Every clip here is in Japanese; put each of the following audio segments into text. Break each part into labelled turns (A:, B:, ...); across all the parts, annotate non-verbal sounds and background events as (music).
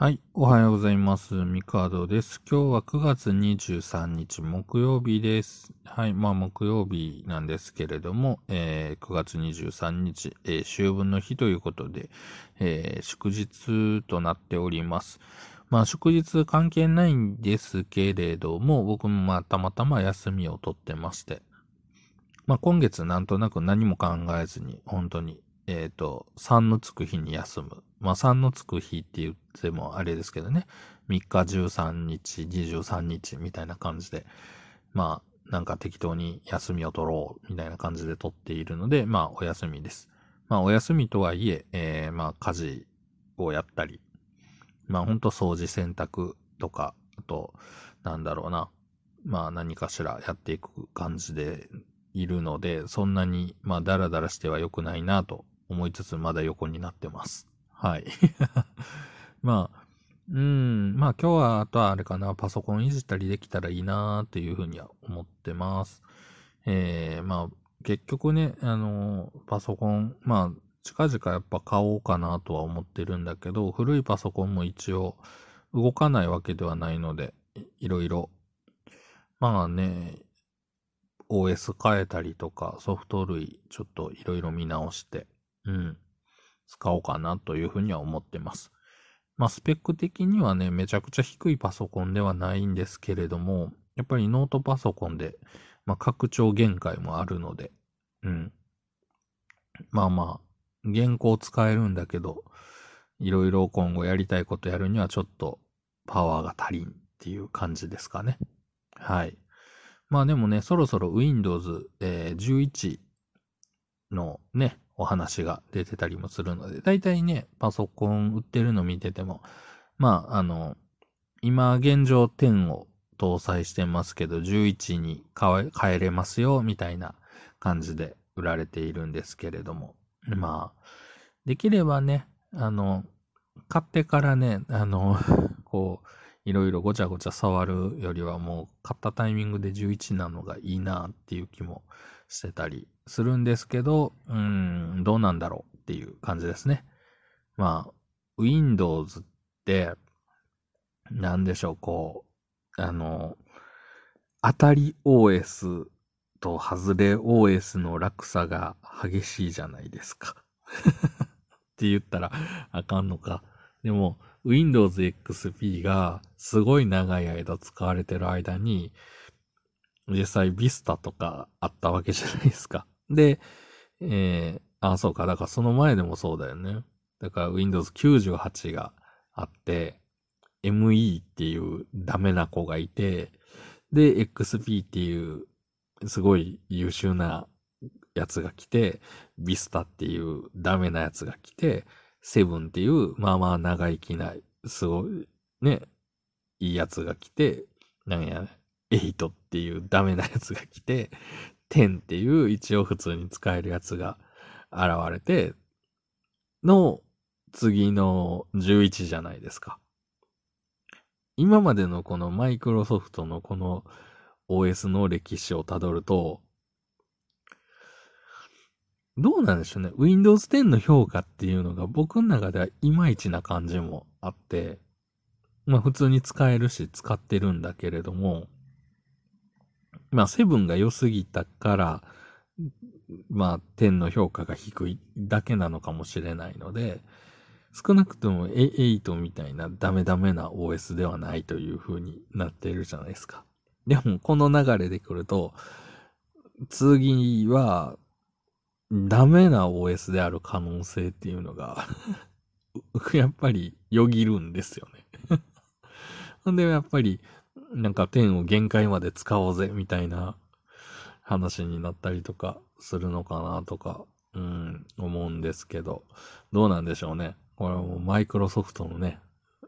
A: はい。おはようございます。ミカードです。今日は9月23日木曜日です。はい。まあ木曜日なんですけれども、えー、9月23日、えー、秋分の日ということで、えー、祝日となっております。まあ祝日関係ないんですけれども、僕もまあたまたま休みを取ってまして、まあ今月なんとなく何も考えずに、本当にえっ、ー、と、3のつく日に休む。まあ、3のつく日って言ってもあれですけどね。3日13日、23日みたいな感じで、まあ、なんか適当に休みを取ろうみたいな感じで取っているので、まあ、お休みです。まあ、お休みとはいえ、えー、まあ、家事をやったり、まあ、ほんと掃除洗濯とか、あと、なんだろうな。まあ、何かしらやっていく感じでいるので、そんなに、まあ、ダラダラしては良くないなと思いつつまだ横になってます。はい。(laughs) まあ、うん、まあ今日はあとはあれかな、パソコンいじったりできたらいいなーっていうふうには思ってます。えー、まあ結局ね、あの、パソコン、まあ近々やっぱ買おうかなとは思ってるんだけど、古いパソコンも一応動かないわけではないので、いろいろ、まあね、OS 変えたりとか、ソフト類ちょっといろいろ見直して、うん、使おうかなというふうには思ってます。まあ、スペック的にはね、めちゃくちゃ低いパソコンではないんですけれども、やっぱりノートパソコンで、まあ、拡張限界もあるので、うん。まあまあ、原稿使えるんだけど、いろいろ今後やりたいことやるにはちょっとパワーが足りんっていう感じですかね。はい。まあでもね、そろそろ Windows、えー、11のね、お話が出てたりもするので、だいたいね、パソコン売ってるの見てても、まあ、あの、今現状10を搭載してますけど、11に変えれますよ、みたいな感じで売られているんですけれども、まあ、できればね、あの、買ってからね、あの、(laughs) こう、いろいろごちゃごちゃ触るよりはもう買ったタイミングで11なのがいいなっていう気もしてたりするんですけど、うん、どうなんだろうっていう感じですね。まあ、Windows って、なんでしょう、こう、あの、当たり OS と外れ OS の落差が激しいじゃないですか。(laughs) って言ったらあかんのか。でも、Windows XP がすごい長い間使われてる間に、実際 Vista とかあったわけじゃないですか。で、えー、あ、そうか。だからその前でもそうだよね。だから Windows 98があって、ME っていうダメな子がいて、で、XP っていうすごい優秀なやつが来て、Vista っていうダメなやつが来て、7っていうまあまあ長生きない、すごいね、いいやつが来て、なんや、ね8っていうダメなやつが来て、10っていう一応普通に使えるやつが現れて、の次の11じゃないですか。今までのこのマイクロソフトのこの OS の歴史をたどると、どうなんでしょうね。Windows 10の評価っていうのが僕の中ではいまいちな感じもあって、まあ普通に使えるし使ってるんだけれども、まあ、セブンが良すぎたから、まあ、10の評価が低いだけなのかもしれないので、少なくとも8みたいなダメダメな OS ではないという風になっているじゃないですか。でも、この流れで来ると、次は、ダメな OS である可能性っていうのが (laughs) やっぱりよぎるんですよねほん (laughs) で、やっぱり、なんか10を限界まで使おうぜ、みたいな話になったりとかするのかなとか、うん、思うんですけど、どうなんでしょうね。これはもうマイクロソフトのね、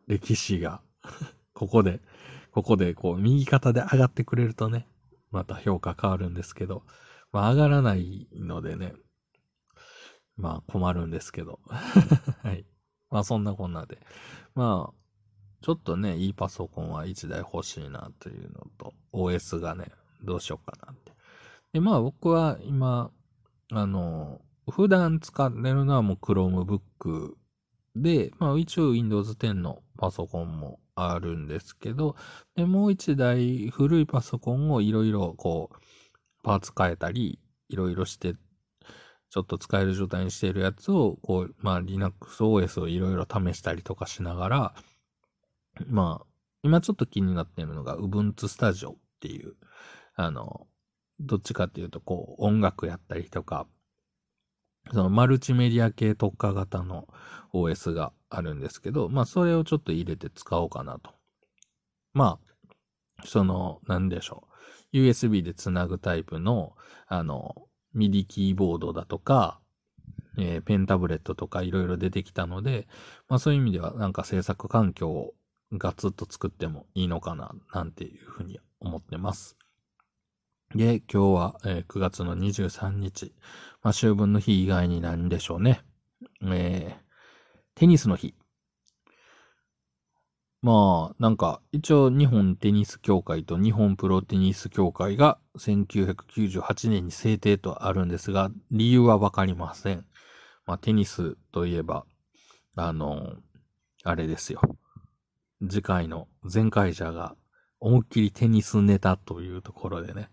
A: 歴史が (laughs) ここで、ここでこう、右肩で上がってくれるとね、また評価変わるんですけど、まあ上がらないのでね、まあ困るんですけど。(laughs) はい。まあそんなこんなで。まあ、ちょっとね、いいパソコンは1台欲しいなというのと、OS がね、どうしようかなって。で、まあ僕は今、あの、普段使ってるのはもう Chromebook で、まあ一応 Windows 10のパソコンもあるんですけど、で、もう一台古いパソコンをいろいろこう、パーツ変えたり、いろいろして、ちょっと使える状態にしているやつを、こう、まあ Linux OS をいろいろ試したりとかしながら、まあ、今ちょっと気になっているのが Ubuntu Studio っていう、あの、どっちかっていうと、こう、音楽やったりとか、そのマルチメディア系特化型の OS があるんですけど、まあそれをちょっと入れて使おうかなと。まあ、その、なんでしょう。USB でつなぐタイプの、あの、ミディキーボードだとか、えー、ペンタブレットとかいろいろ出てきたので、まあそういう意味ではなんか制作環境をガツッと作ってもいいのかな、なんていうふうに思ってます。で、今日は、えー、9月の23日。まあ、秋分の日以外になんでしょうね。えー、テニスの日。まあ、なんか、一応日本テニス協会と日本プロテニス協会が1998年に制定とあるんですが、理由はわかりません。まあ、テニスといえば、あの、あれですよ。次回の前回者が思いっきりテニスネタというところでね、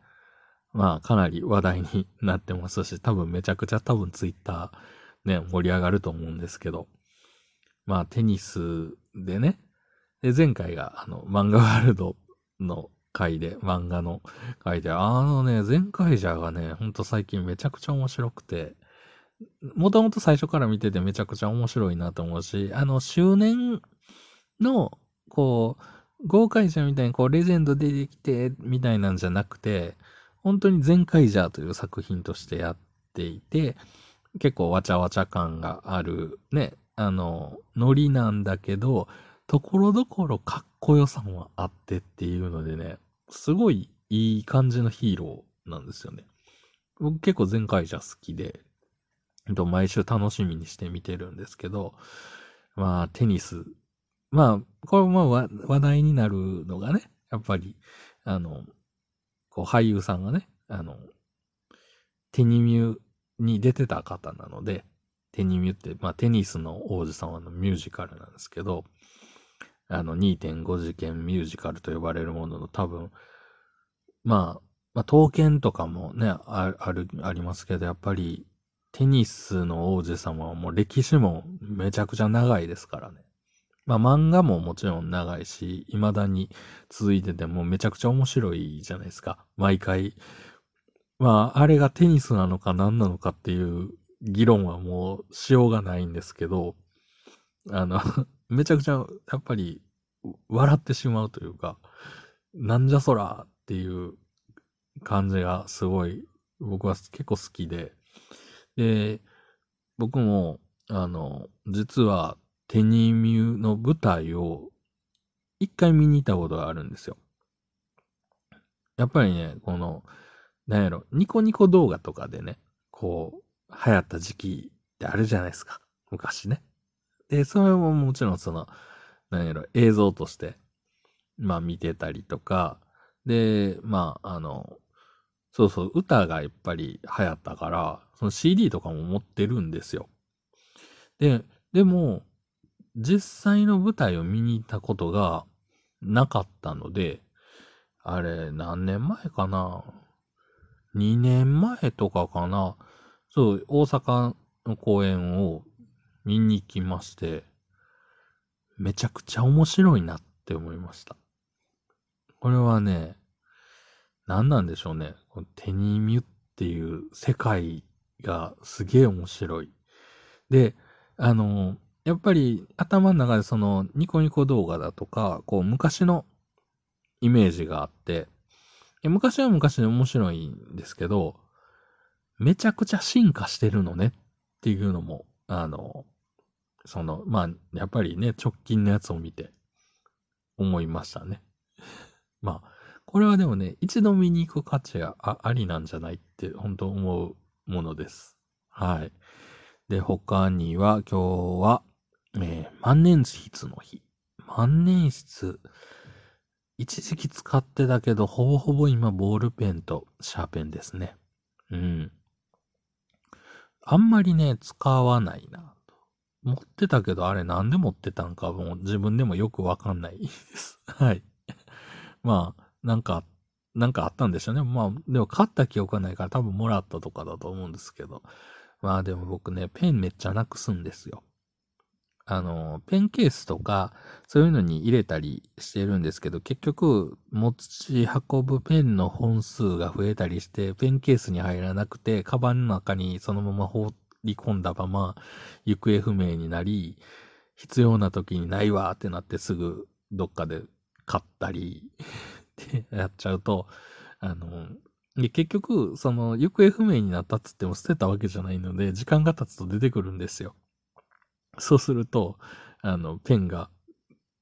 A: まあ、かなり話題になってますし、多分めちゃくちゃ多分ツイッターね、盛り上がると思うんですけど、まあ、テニスでね、で、前回が、あの、漫画ワールドの回で、漫画の回で、あのね、前回じゃがね、ほんと最近めちゃくちゃ面白くて、もともと最初から見ててめちゃくちゃ面白いなと思うし、あの、周年の、こう、豪快者みたいにこう、レジェンド出てきて、みたいなんじゃなくて、本当に全開ジャーという作品としてやっていて、結構わちゃわちゃ感がある、ね、あの、ノリなんだけど、ところどころかっこよさもあってっていうのでね、すごいいい感じのヒーローなんですよね。僕結構全開ジャー好きで、毎週楽しみにして見てるんですけど、まあ、テニス。まあ、これも話題になるのがね、やっぱり、あの、こう俳優さんがね、あの、テニミュに出てた方なので、テニミュって、まあテニスの王子様のミュージカルなんですけど、あの2.5次元ミュージカルと呼ばれるものの多分、まあ、まあ、刀剣とかもね、ある、ありますけど、やっぱり、テニスの王子様はもう歴史もめちゃくちゃ長いですからね。まあ漫画ももちろん長いし、未だに続いててもめちゃくちゃ面白いじゃないですか。毎回。まあ、あれがテニスなのか何なのかっていう議論はもうしようがないんですけど、あの (laughs) めちゃくちゃやっぱり笑ってしまうというか、なんじゃそらっていう感じがすごい僕は結構好きで、で、僕も、あの、実はテニミューの舞台を一回見に行ったことがあるんですよ。やっぱりね、この、なんやろ、ニコニコ動画とかでね、こう、流行った時期ってあるじゃないですか。昔ね。で、それももちろんその、なんやろ、映像として、まあ見てたりとか、で、まあ、あの、そうそう、歌がやっぱり流行ったから、その CD とかも持ってるんですよ。で、でも、実際の舞台を見に行ったことがなかったので、あれ、何年前かな ?2 年前とかかな？そう、大阪の公演を見に行きまして、めちゃくちゃ面白いなって思いました。これはね、何なんでしょうね。このテニミュっていう世界がすげえ面白い。で、あの、やっぱり頭の中でそのニコニコ動画だとか、こう昔のイメージがあって、昔は昔で面白いんですけど、めちゃくちゃ進化してるのねっていうのも、あの、その、まあ、やっぱりね、直近のやつを見て思いましたね。(laughs) まあ、これはでもね、一度見に行く価値がありなんじゃないって本当思うものです。はい。で、他には今日は、えー、万年筆の日。万年筆、一時期使ってたけど、ほぼほぼ今ボールペンとシャーペンですね。うん。あんまりね、使わないな。持ってたけど、あれなんで持ってたんかもう自分でもよくわかんないです。(laughs) はい。まあ、なんか、なんかあったんでしょうね。まあ、でも買った記憶はないから多分もらったとかだと思うんですけど。まあでも僕ね、ペンめっちゃなくすんですよ。あの、ペンケースとか、そういうのに入れたりしてるんですけど、結局、持ち運ぶペンの本数が増えたりして、ペンケースに入らなくて、カバンの中にそのまま放り込んだまま、行方不明になり、必要な時にないわってなってすぐどっかで買ったり (laughs) ってやっちゃうと、あの、で、結局、その、行方不明になったっつっても捨てたわけじゃないので、時間が経つと出てくるんですよ。そうすると、あの、ペンが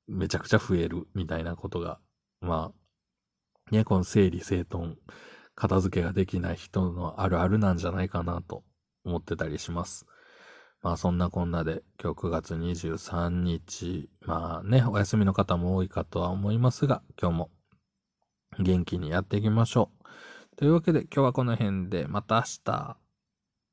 A: めちゃくちゃ増えるみたいなことが、まあ、ね、この整理整頓、片付けができない人のあるあるなんじゃないかなと思ってたりします。まあそんなこんなで今日9月23日、まあね、お休みの方も多いかとは思いますが、今日も元気にやっていきましょう。というわけで今日はこの辺でまた明日。